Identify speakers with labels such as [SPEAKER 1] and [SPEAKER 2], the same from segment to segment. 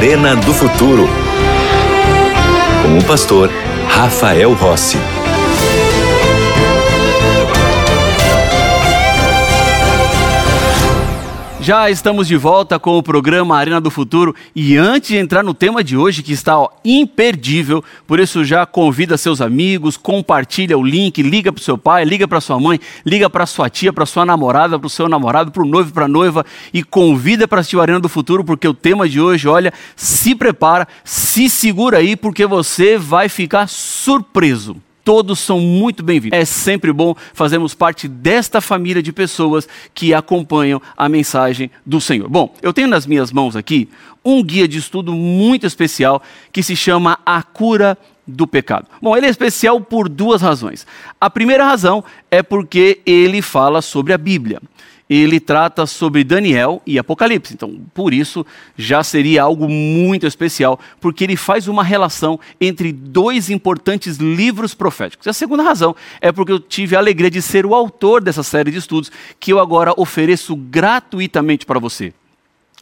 [SPEAKER 1] Arena do Futuro. Com o pastor Rafael Rossi.
[SPEAKER 2] Já estamos de volta com o programa Arena do Futuro. E antes de entrar no tema de hoje que está ó, imperdível, por isso já convida seus amigos, compartilha o link, liga para seu pai, liga para sua mãe, liga para sua tia, para sua namorada, para o seu namorado, para o noivo, para a noiva e convida para assistir o Arena do Futuro porque o tema de hoje, olha, se prepara, se segura aí porque você vai ficar surpreso todos são muito bem-vindos. É sempre bom fazermos parte desta família de pessoas que acompanham a mensagem do Senhor. Bom, eu tenho nas minhas mãos aqui um guia de estudo muito especial que se chama A Cura do Pecado. Bom, ele é especial por duas razões. A primeira razão é porque ele fala sobre a Bíblia ele trata sobre Daniel e Apocalipse. Então, por isso, já seria algo muito especial, porque ele faz uma relação entre dois importantes livros proféticos. E a segunda razão é porque eu tive a alegria de ser o autor dessa série de estudos, que eu agora ofereço gratuitamente para você.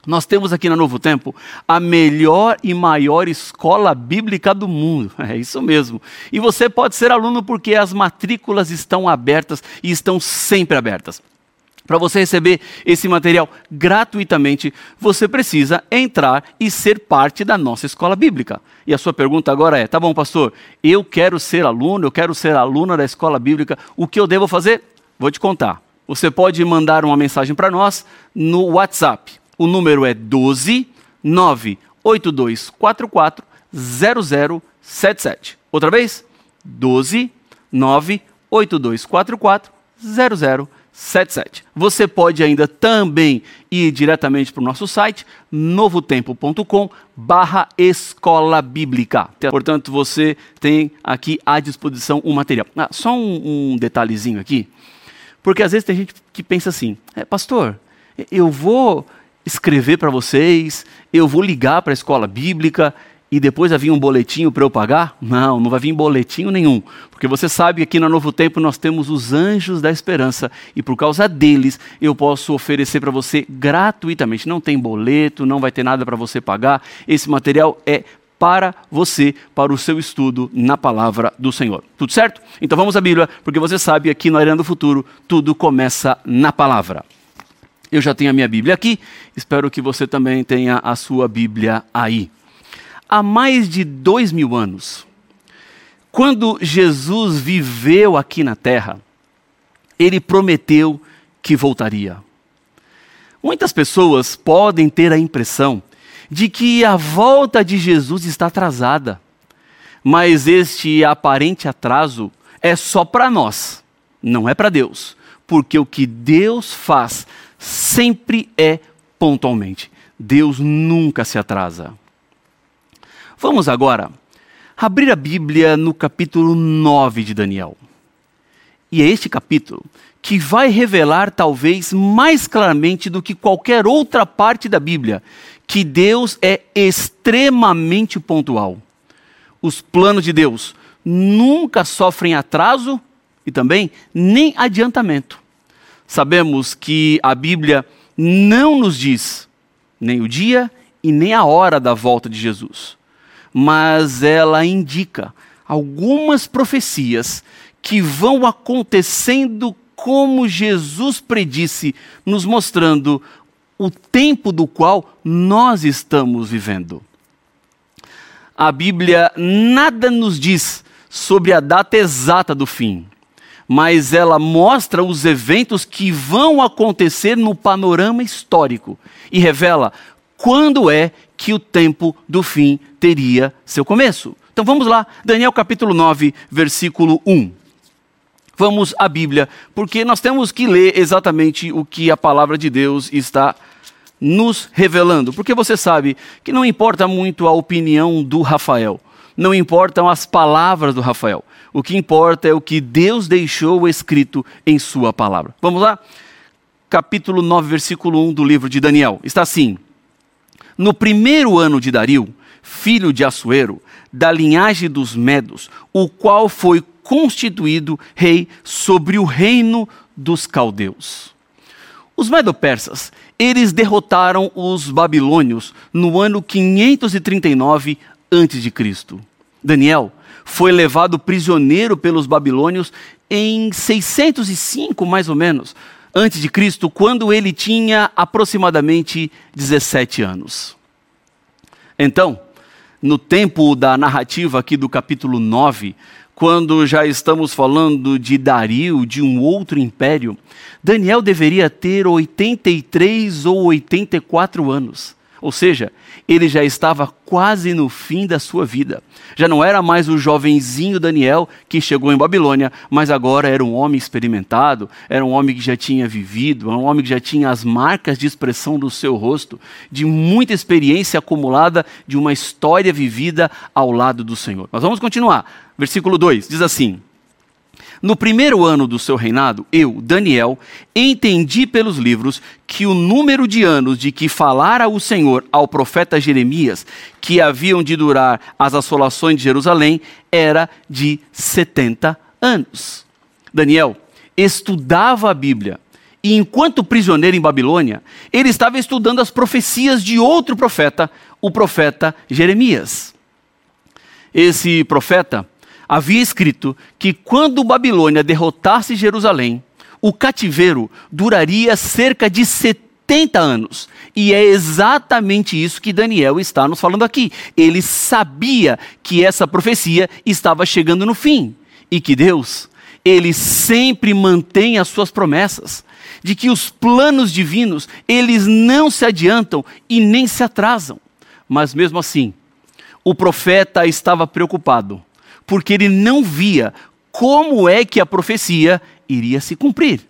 [SPEAKER 2] Nós temos aqui na Novo Tempo a melhor e maior escola bíblica do mundo. É isso mesmo. E você pode ser aluno porque as matrículas estão abertas e estão sempre abertas. Para você receber esse material gratuitamente, você precisa entrar e ser parte da nossa escola bíblica. E a sua pergunta agora é: tá bom, pastor, eu quero ser aluno, eu quero ser aluna da escola bíblica, o que eu devo fazer? Vou te contar. Você pode mandar uma mensagem para nós no WhatsApp. O número é 12 98244 0077. Outra vez? 12 98244 0077. 77. Você pode ainda também ir diretamente para o nosso site, novotempo.com barra escola bíblica. Portanto, você tem aqui à disposição o um material. Ah, só um, um, detalhezinho aqui, porque às vezes tem gente que pensa assim, é, pastor, eu vou escrever para vocês, eu vou ligar para a escola bíblica, e depois vai vir um boletinho para eu pagar? Não, não vai vir boletinho nenhum. Porque você sabe que aqui no Novo Tempo nós temos os anjos da esperança e por causa deles eu posso oferecer para você gratuitamente. Não tem boleto, não vai ter nada para você pagar. Esse material é para você, para o seu estudo na palavra do Senhor. Tudo certo? Então vamos à Bíblia, porque você sabe aqui no Arena do Futuro tudo começa na palavra. Eu já tenho a minha Bíblia aqui, espero que você também tenha a sua Bíblia aí há mais de dois mil anos, quando Jesus viveu aqui na terra, ele prometeu que voltaria. Muitas pessoas podem ter a impressão de que a volta de Jesus está atrasada, mas este aparente atraso é só para nós, não é para Deus, porque o que Deus faz sempre é pontualmente. Deus nunca se atrasa. Vamos agora abrir a Bíblia no capítulo 9 de Daniel. E é este capítulo que vai revelar, talvez mais claramente do que qualquer outra parte da Bíblia, que Deus é extremamente pontual. Os planos de Deus nunca sofrem atraso e também nem adiantamento. Sabemos que a Bíblia não nos diz nem o dia e nem a hora da volta de Jesus mas ela indica algumas profecias que vão acontecendo como Jesus predisse, nos mostrando o tempo do qual nós estamos vivendo. A Bíblia nada nos diz sobre a data exata do fim, mas ela mostra os eventos que vão acontecer no panorama histórico e revela quando é que o tempo do fim teria seu começo. Então vamos lá, Daniel capítulo 9, versículo 1. Vamos à Bíblia, porque nós temos que ler exatamente o que a palavra de Deus está nos revelando. Porque você sabe que não importa muito a opinião do Rafael, não importam as palavras do Rafael. O que importa é o que Deus deixou escrito em Sua palavra. Vamos lá? Capítulo 9, versículo 1 do livro de Daniel. Está assim: no primeiro ano de Dario, filho de Assuero, da linhagem dos Medos, o qual foi constituído rei sobre o reino dos caldeus. Os medo-persas, eles derrotaram os babilônios no ano 539 a.C. Daniel foi levado prisioneiro pelos babilônios em 605, mais ou menos, antes de Cristo, quando ele tinha aproximadamente 17 anos. Então, no tempo da narrativa aqui do capítulo 9, quando já estamos falando de Dario, de um outro império, Daniel deveria ter 83 ou 84 anos. Ou seja, ele já estava quase no fim da sua vida. Já não era mais o jovenzinho Daniel que chegou em Babilônia, mas agora era um homem experimentado, era um homem que já tinha vivido, era um homem que já tinha as marcas de expressão do seu rosto, de muita experiência acumulada, de uma história vivida ao lado do Senhor. Mas vamos continuar. Versículo 2 diz assim: no primeiro ano do seu reinado, eu, Daniel, entendi pelos livros que o número de anos de que falara o Senhor ao profeta Jeremias, que haviam de durar as assolações de Jerusalém, era de 70 anos. Daniel estudava a Bíblia e, enquanto prisioneiro em Babilônia, ele estava estudando as profecias de outro profeta, o profeta Jeremias. Esse profeta havia escrito que quando Babilônia derrotasse Jerusalém, o cativeiro duraria cerca de 70 anos. E é exatamente isso que Daniel está nos falando aqui. Ele sabia que essa profecia estava chegando no fim e que Deus, ele sempre mantém as suas promessas, de que os planos divinos, eles não se adiantam e nem se atrasam. Mas mesmo assim, o profeta estava preocupado porque ele não via como é que a profecia iria se cumprir.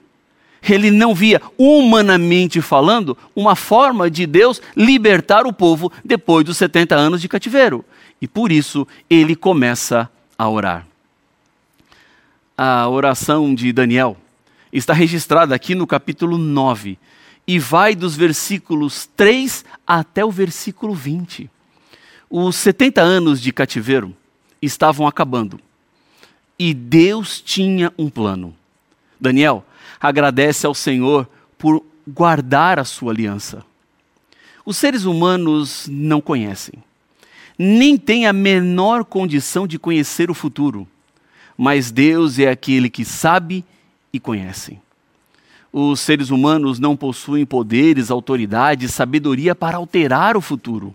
[SPEAKER 2] Ele não via, humanamente falando, uma forma de Deus libertar o povo depois dos 70 anos de cativeiro. E por isso ele começa a orar. A oração de Daniel está registrada aqui no capítulo 9 e vai dos versículos 3 até o versículo 20. Os 70 anos de cativeiro estavam acabando. E Deus tinha um plano. Daniel agradece ao Senhor por guardar a sua aliança. Os seres humanos não conhecem, nem têm a menor condição de conhecer o futuro, mas Deus é aquele que sabe e conhece. Os seres humanos não possuem poderes, autoridade, sabedoria para alterar o futuro.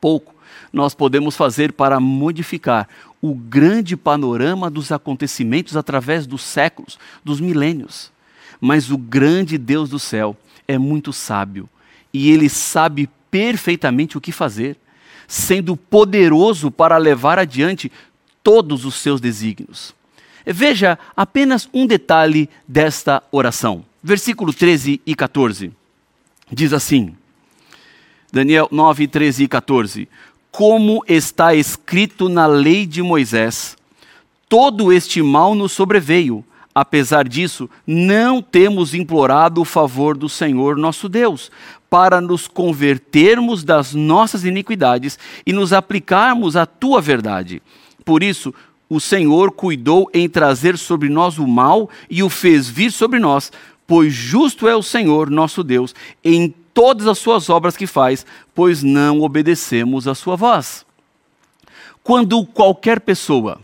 [SPEAKER 2] Pouco nós podemos fazer para modificar o grande panorama dos acontecimentos através dos séculos, dos milênios. Mas o grande Deus do céu é muito sábio e ele sabe perfeitamente o que fazer, sendo poderoso para levar adiante todos os seus desígnios. Veja apenas um detalhe desta oração. Versículo 13 e 14. Diz assim: Daniel 9, 13 e 14 como está escrito na lei de Moisés. Todo este mal nos sobreveio. Apesar disso, não temos implorado o favor do Senhor nosso Deus, para nos convertermos das nossas iniquidades e nos aplicarmos à tua verdade. Por isso, o Senhor cuidou em trazer sobre nós o mal e o fez vir sobre nós, pois justo é o Senhor nosso Deus em todas as suas obras que faz, pois não obedecemos a sua voz. Quando qualquer pessoa,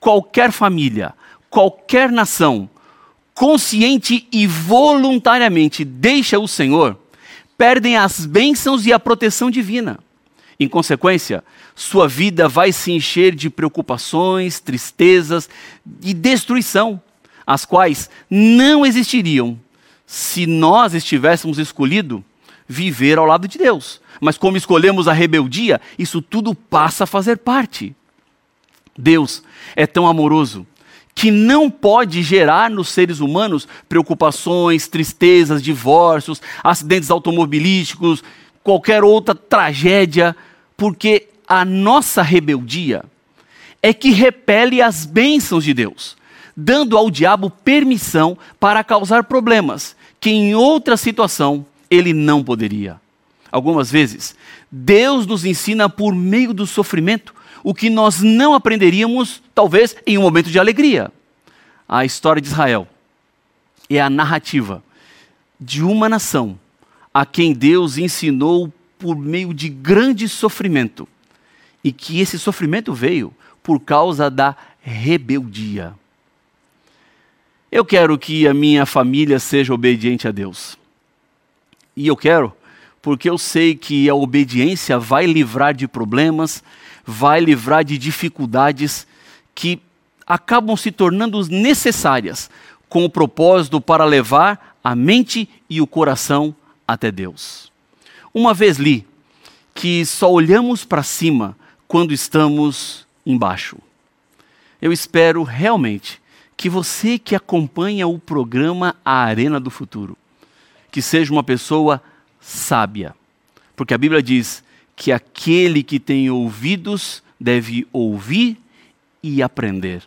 [SPEAKER 2] qualquer família, qualquer nação, consciente e voluntariamente deixa o Senhor, perdem as bênçãos e a proteção divina. Em consequência, sua vida vai se encher de preocupações, tristezas e destruição, as quais não existiriam se nós estivéssemos escolhido viver ao lado de Deus. Mas como escolhemos a rebeldia, isso tudo passa a fazer parte. Deus é tão amoroso que não pode gerar nos seres humanos preocupações, tristezas, divórcios, acidentes automobilísticos, qualquer outra tragédia, porque a nossa rebeldia é que repele as bênçãos de Deus, dando ao diabo permissão para causar problemas que em outra situação ele não poderia. Algumas vezes, Deus nos ensina por meio do sofrimento o que nós não aprenderíamos, talvez, em um momento de alegria. A história de Israel é a narrativa de uma nação a quem Deus ensinou por meio de grande sofrimento, e que esse sofrimento veio por causa da rebeldia. Eu quero que a minha família seja obediente a Deus. E eu quero porque eu sei que a obediência vai livrar de problemas, vai livrar de dificuldades que acabam se tornando necessárias com o propósito para levar a mente e o coração até Deus. Uma vez li que só olhamos para cima quando estamos embaixo. Eu espero realmente que você que acompanha o programa A Arena do Futuro, que seja uma pessoa sábia. Porque a Bíblia diz que aquele que tem ouvidos deve ouvir e aprender.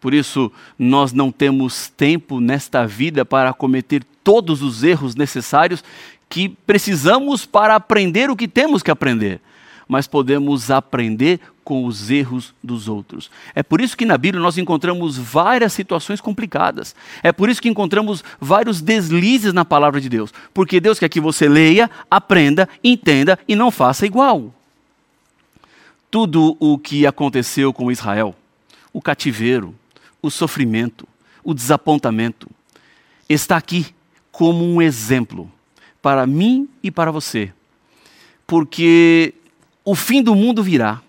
[SPEAKER 2] Por isso, nós não temos tempo nesta vida para cometer todos os erros necessários que precisamos para aprender o que temos que aprender mas podemos aprender com os erros dos outros. É por isso que na Bíblia nós encontramos várias situações complicadas. É por isso que encontramos vários deslizes na palavra de Deus. Porque Deus quer que você leia, aprenda, entenda e não faça igual. Tudo o que aconteceu com Israel, o cativeiro, o sofrimento, o desapontamento, está aqui como um exemplo para mim e para você. Porque o fim do mundo virá.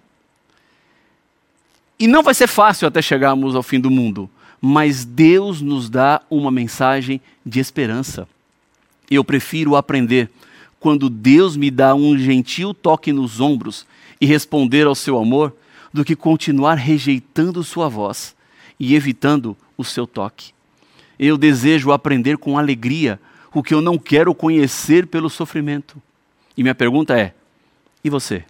[SPEAKER 2] E não vai ser fácil até chegarmos ao fim do mundo, mas Deus nos dá uma mensagem de esperança. Eu prefiro aprender quando Deus me dá um gentil toque nos ombros e responder ao seu amor, do que continuar rejeitando sua voz e evitando o seu toque. Eu desejo aprender com alegria o que eu não quero conhecer pelo sofrimento. E minha pergunta é: e você?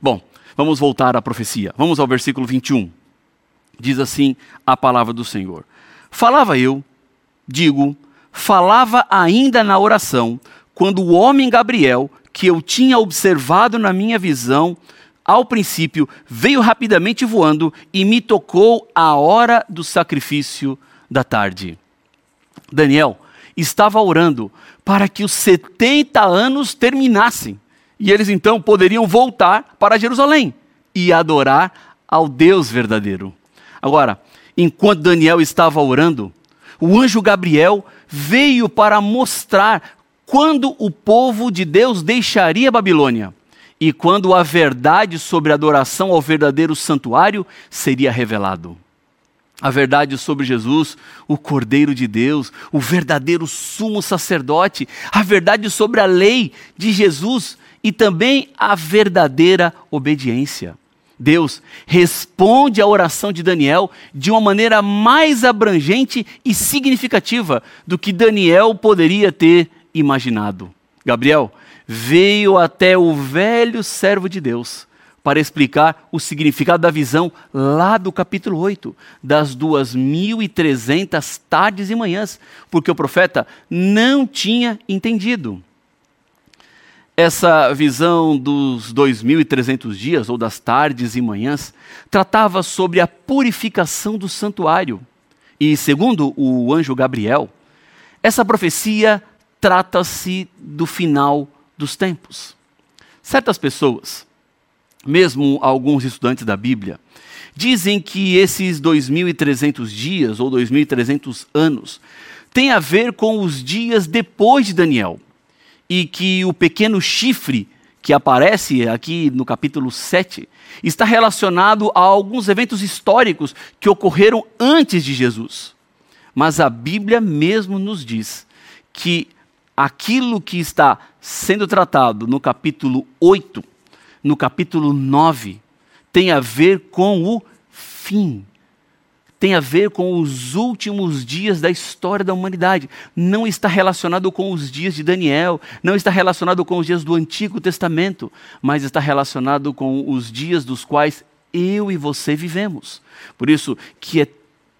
[SPEAKER 2] Bom, vamos voltar à profecia. Vamos ao versículo 21. Diz assim a palavra do Senhor: Falava eu, digo, falava ainda na oração, quando o homem Gabriel, que eu tinha observado na minha visão, ao princípio, veio rapidamente voando e me tocou a hora do sacrifício da tarde. Daniel estava orando para que os 70 anos terminassem e eles então poderiam voltar para Jerusalém e adorar ao Deus verdadeiro. Agora, enquanto Daniel estava orando, o anjo Gabriel veio para mostrar quando o povo de Deus deixaria Babilônia e quando a verdade sobre a adoração ao verdadeiro santuário seria revelado. A verdade sobre Jesus, o Cordeiro de Deus, o verdadeiro sumo sacerdote, a verdade sobre a lei de Jesus e também a verdadeira obediência. Deus responde à oração de Daniel de uma maneira mais abrangente e significativa do que Daniel poderia ter imaginado. Gabriel veio até o velho servo de Deus para explicar o significado da visão lá do capítulo 8, das 2.300 tardes e manhãs, porque o profeta não tinha entendido essa visão dos 2.300 dias, ou das tardes e manhãs, tratava sobre a purificação do santuário. E, segundo o anjo Gabriel, essa profecia trata-se do final dos tempos. Certas pessoas, mesmo alguns estudantes da Bíblia, dizem que esses 2.300 dias ou 2.300 anos têm a ver com os dias depois de Daniel e que o pequeno chifre que aparece aqui no capítulo 7 está relacionado a alguns eventos históricos que ocorreram antes de Jesus. Mas a Bíblia mesmo nos diz que aquilo que está sendo tratado no capítulo 8, no capítulo 9, tem a ver com o fim tem a ver com os últimos dias da história da humanidade. Não está relacionado com os dias de Daniel, não está relacionado com os dias do Antigo Testamento, mas está relacionado com os dias dos quais eu e você vivemos. Por isso que é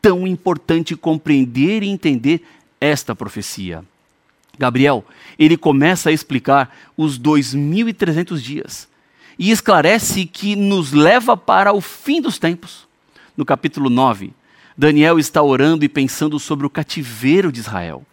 [SPEAKER 2] tão importante compreender e entender esta profecia. Gabriel, ele começa a explicar os 2300 dias e esclarece que nos leva para o fim dos tempos. No capítulo 9, Daniel está orando e pensando sobre o cativeiro de Israel.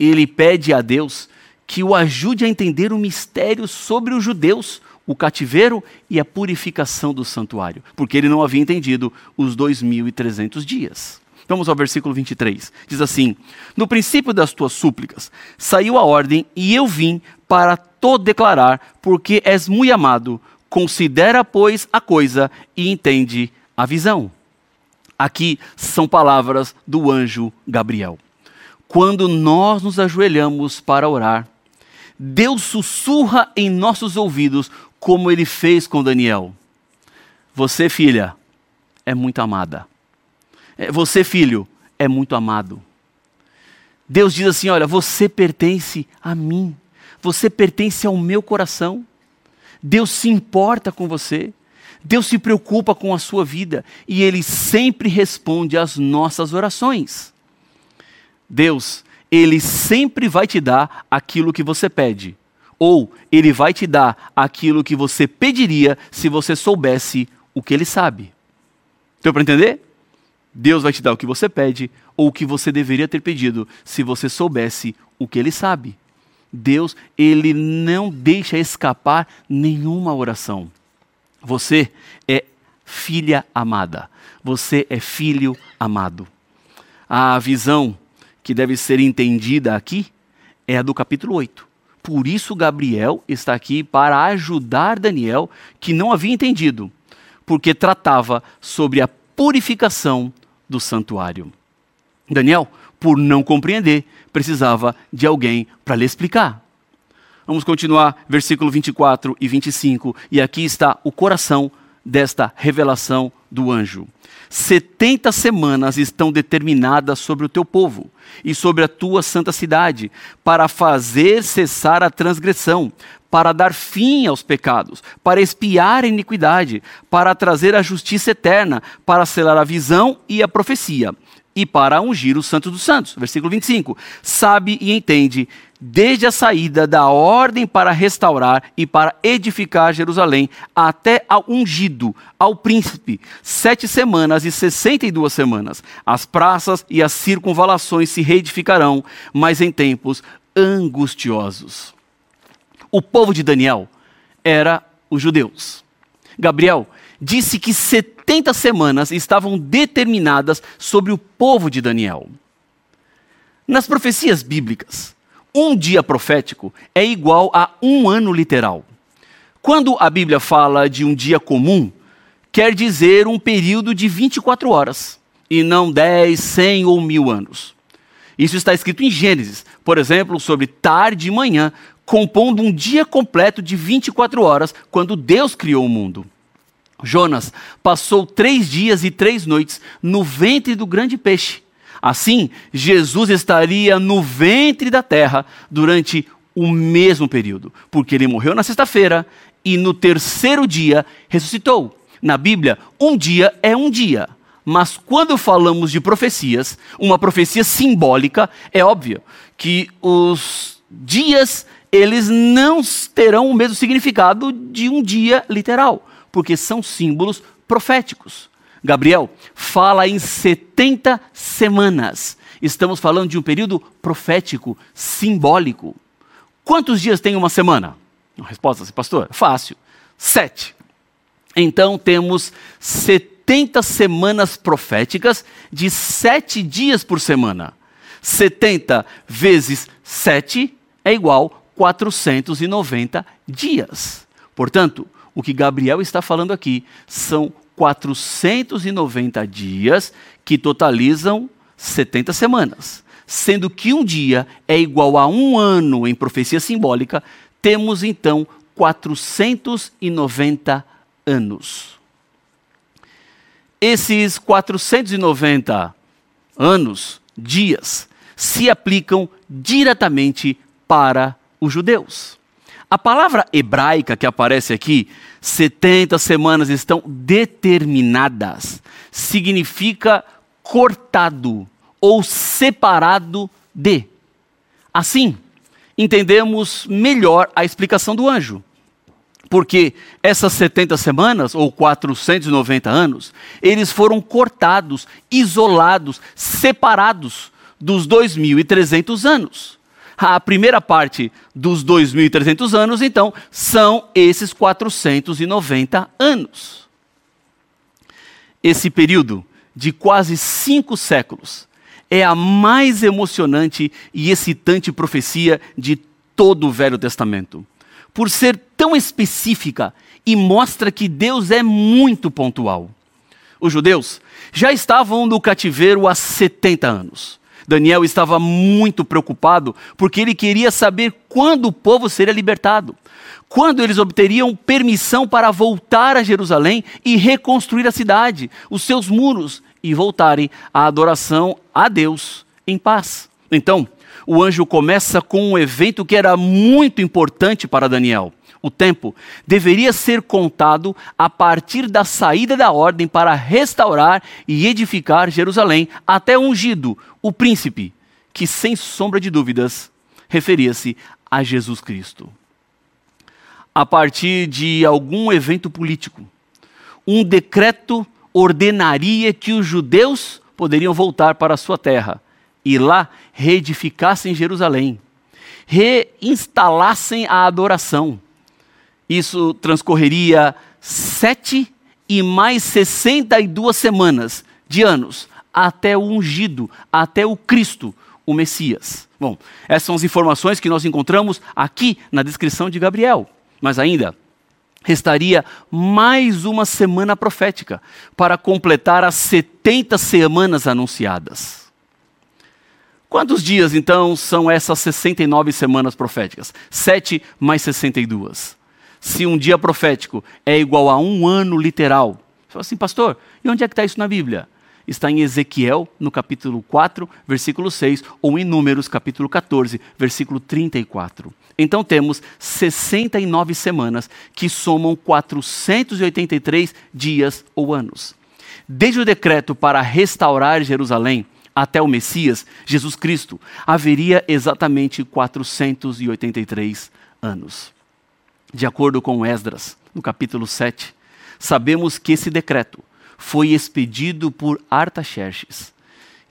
[SPEAKER 2] ele pede a Deus que o ajude a entender o mistério sobre os judeus, o cativeiro e a purificação do santuário, porque ele não havia entendido os 2.300 dias. Vamos ao versículo 23. Diz assim: No princípio das tuas súplicas saiu a ordem, e eu vim para todo declarar, porque és muito amado. Considera, pois, a coisa e entende a visão. Aqui são palavras do anjo Gabriel. Quando nós nos ajoelhamos para orar, Deus sussurra em nossos ouvidos, como ele fez com Daniel. Você, filha, é muito amada. É, você, filho, é muito amado. Deus diz assim: Olha, você pertence a mim, você pertence ao meu coração. Deus se importa com você, Deus se preocupa com a sua vida e Ele sempre responde às nossas orações. Deus, Ele sempre vai te dar aquilo que você pede, ou Ele vai te dar aquilo que você pediria se você soubesse o que Ele sabe. Deu para entender? Deus vai te dar o que você pede ou o que você deveria ter pedido se você soubesse o que ele sabe. Deus, ele não deixa escapar nenhuma oração. Você é filha amada. Você é filho amado. A visão que deve ser entendida aqui é a do capítulo 8. Por isso, Gabriel está aqui para ajudar Daniel, que não havia entendido, porque tratava sobre a purificação do santuário. Daniel, por não compreender, precisava de alguém para lhe explicar. Vamos continuar, versículo 24 e 25, e aqui está o coração desta revelação do anjo. Setenta semanas estão determinadas sobre o teu povo e sobre a tua santa cidade, para fazer cessar a transgressão, para dar fim aos pecados, para expiar a iniquidade, para trazer a justiça eterna, para selar a visão e a profecia, e para ungir o Santo dos Santos. Versículo 25. Sabe e entende, desde a saída da ordem para restaurar e para edificar Jerusalém, até ao ungido, ao príncipe, sete semanas e sessenta e duas semanas. As praças e as circunvalações se reedificarão, mas em tempos angustiosos. O povo de Daniel era os judeus. Gabriel disse que 70 semanas estavam determinadas sobre o povo de Daniel. Nas profecias bíblicas, um dia profético é igual a um ano literal. Quando a Bíblia fala de um dia comum, quer dizer um período de 24 horas, e não 10, 100 ou mil anos. Isso está escrito em Gênesis, por exemplo, sobre tarde e manhã, compondo um dia completo de 24 horas, quando Deus criou o mundo. Jonas passou três dias e três noites no ventre do grande peixe. Assim, Jesus estaria no ventre da terra durante o mesmo período, porque ele morreu na sexta-feira e no terceiro dia ressuscitou. Na Bíblia, um dia é um dia. Mas quando falamos de profecias, uma profecia simbólica, é óbvio que os dias eles não terão o mesmo significado de um dia literal, porque são símbolos proféticos. Gabriel fala em 70 semanas. Estamos falando de um período profético, simbólico. Quantos dias tem uma semana? Resposta, assim, pastor, fácil. Sete. Então temos 70 semanas proféticas de sete dias por semana. 70 vezes 7 é igual 490 dias. Portanto, o que Gabriel está falando aqui são 490 dias que totalizam 70 semanas. Sendo que um dia é igual a um ano em profecia simbólica, temos então 490 anos. Esses 490 anos, dias, se aplicam diretamente para os judeus. A palavra hebraica que aparece aqui, 70 semanas estão determinadas, significa cortado ou separado de. Assim, entendemos melhor a explicação do anjo. Porque essas 70 semanas, ou 490 anos, eles foram cortados, isolados, separados dos 2.300 anos. A primeira parte dos 2.300 anos, então, são esses 490 anos. Esse período de quase cinco séculos é a mais emocionante e excitante profecia de todo o Velho Testamento, por ser tão específica e mostra que Deus é muito pontual. Os judeus já estavam no cativeiro há 70 anos. Daniel estava muito preocupado porque ele queria saber quando o povo seria libertado, quando eles obteriam permissão para voltar a Jerusalém e reconstruir a cidade, os seus muros e voltarem à adoração a Deus em paz. Então, o anjo começa com um evento que era muito importante para Daniel. O tempo deveria ser contado a partir da saída da ordem para restaurar e edificar Jerusalém até ungido, o príncipe, que sem sombra de dúvidas referia-se a Jesus Cristo. A partir de algum evento político, um decreto ordenaria que os judeus poderiam voltar para a sua terra e lá reedificassem Jerusalém, reinstalassem a adoração isso transcorreria sete e mais 62 semanas de anos até o ungido, até o Cristo, o Messias. Bom, essas são as informações que nós encontramos aqui na descrição de Gabriel. Mas ainda, restaria mais uma semana profética para completar as 70 semanas anunciadas. Quantos dias, então, são essas 69 semanas proféticas? 7 mais 62 se um dia profético é igual a um ano literal. Você fala assim, pastor, e onde é que está isso na Bíblia? Está em Ezequiel, no capítulo 4, versículo 6, ou em Números, capítulo 14, versículo 34. Então temos 69 semanas, que somam 483 dias ou anos. Desde o decreto para restaurar Jerusalém até o Messias, Jesus Cristo, haveria exatamente 483 anos. De acordo com Esdras, no capítulo 7, sabemos que esse decreto foi expedido por Artaxerxes,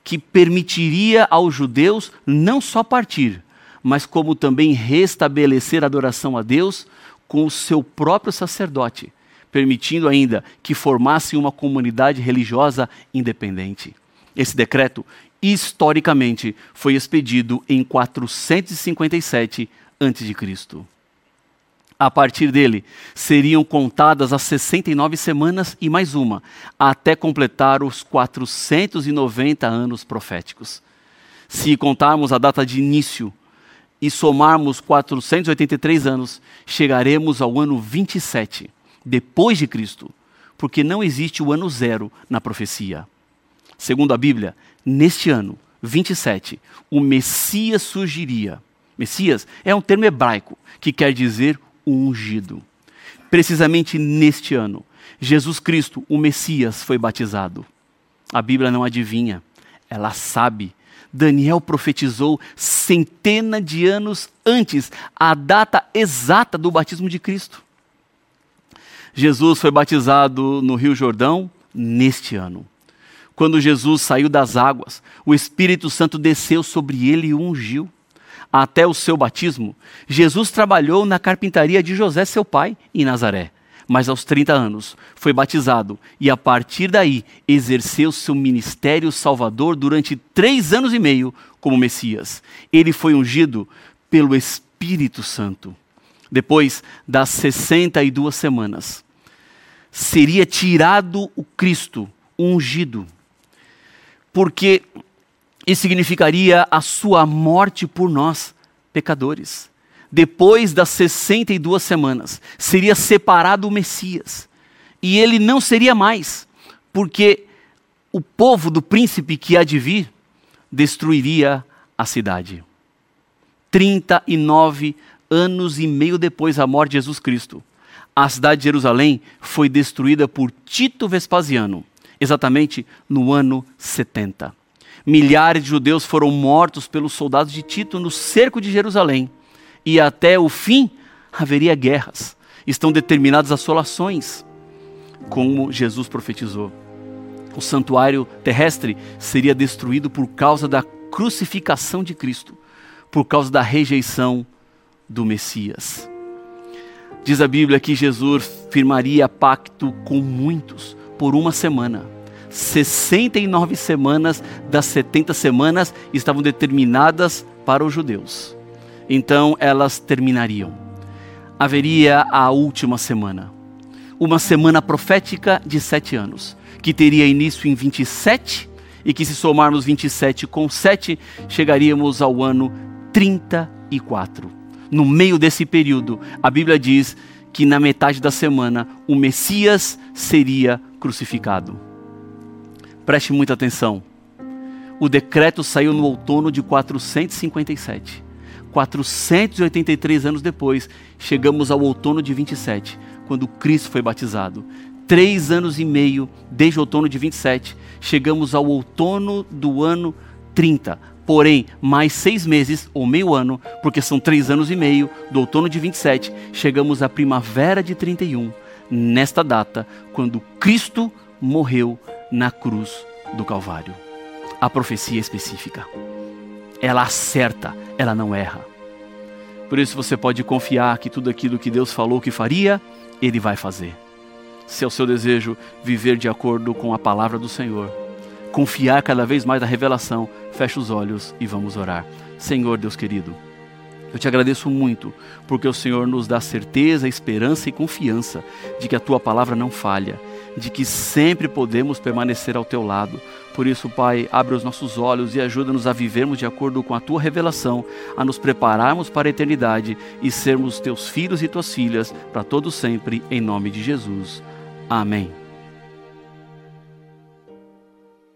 [SPEAKER 2] que permitiria aos judeus não só partir, mas como também restabelecer a adoração a Deus com o seu próprio sacerdote, permitindo ainda que formasse uma comunidade religiosa independente. Esse decreto, historicamente, foi expedido em 457 a.C. A partir dele, seriam contadas as 69 semanas e mais uma, até completar os 490 anos proféticos. Se contarmos a data de início e somarmos 483 anos, chegaremos ao ano 27, depois de Cristo, porque não existe o ano zero na profecia. Segundo a Bíblia, neste ano, 27, o Messias surgiria. Messias é um termo hebraico que quer dizer ungido. Precisamente neste ano, Jesus Cristo, o Messias, foi batizado. A Bíblia não adivinha, ela sabe. Daniel profetizou centena de anos antes a data exata do batismo de Cristo. Jesus foi batizado no Rio Jordão neste ano. Quando Jesus saiu das águas, o Espírito Santo desceu sobre ele e o ungiu até o seu batismo, Jesus trabalhou na carpintaria de José, seu pai, em Nazaré. Mas aos 30 anos foi batizado e a partir daí exerceu seu ministério salvador durante três anos e meio como Messias. Ele foi ungido pelo Espírito Santo. Depois das 62 semanas, seria tirado o Cristo ungido. Porque e significaria a sua morte por nós, pecadores. Depois das 62 semanas, seria separado o Messias. E ele não seria mais, porque o povo do príncipe que há de vir destruiria a cidade. 39 anos e meio depois da morte de Jesus Cristo, a cidade de Jerusalém foi destruída por Tito Vespasiano, exatamente no ano 70. Milhares de judeus foram mortos pelos soldados de Tito no cerco de Jerusalém. E até o fim haveria guerras. Estão determinadas assolações, como Jesus profetizou. O santuário terrestre seria destruído por causa da crucificação de Cristo. por causa da rejeição do Messias. Diz a Bíblia que Jesus firmaria pacto com muitos por uma semana. 69 semanas das 70 semanas estavam determinadas para os judeus. Então elas terminariam. Haveria a última semana, uma semana profética de sete anos, que teria início em 27 e que, se somarmos 27 com 7, chegaríamos ao ano 34. No meio desse período, a Bíblia diz que na metade da semana o Messias seria crucificado. Preste muita atenção. O decreto saiu no outono de 457. 483 anos depois, chegamos ao outono de 27, quando Cristo foi batizado. Três anos e meio, desde o outono de 27, chegamos ao outono do ano 30. Porém, mais seis meses, ou meio ano, porque são três anos e meio, do outono de 27, chegamos à primavera de 31, nesta data, quando Cristo morreu na cruz do Calvário. A profecia específica. Ela acerta, ela não erra. Por isso você pode confiar que tudo aquilo que Deus falou que faria, Ele vai fazer. Se é o seu desejo viver de acordo com a palavra do Senhor, confiar cada vez mais na revelação, feche os olhos e vamos orar. Senhor Deus querido, eu te agradeço muito, porque o Senhor nos dá certeza, esperança e confiança de que a tua palavra não falha, de que sempre podemos permanecer ao teu lado. Por isso, Pai, abre os nossos olhos e ajuda-nos a vivermos de acordo com a tua revelação, a nos prepararmos para a eternidade e sermos teus filhos e tuas filhas para todo sempre, em nome de Jesus. Amém.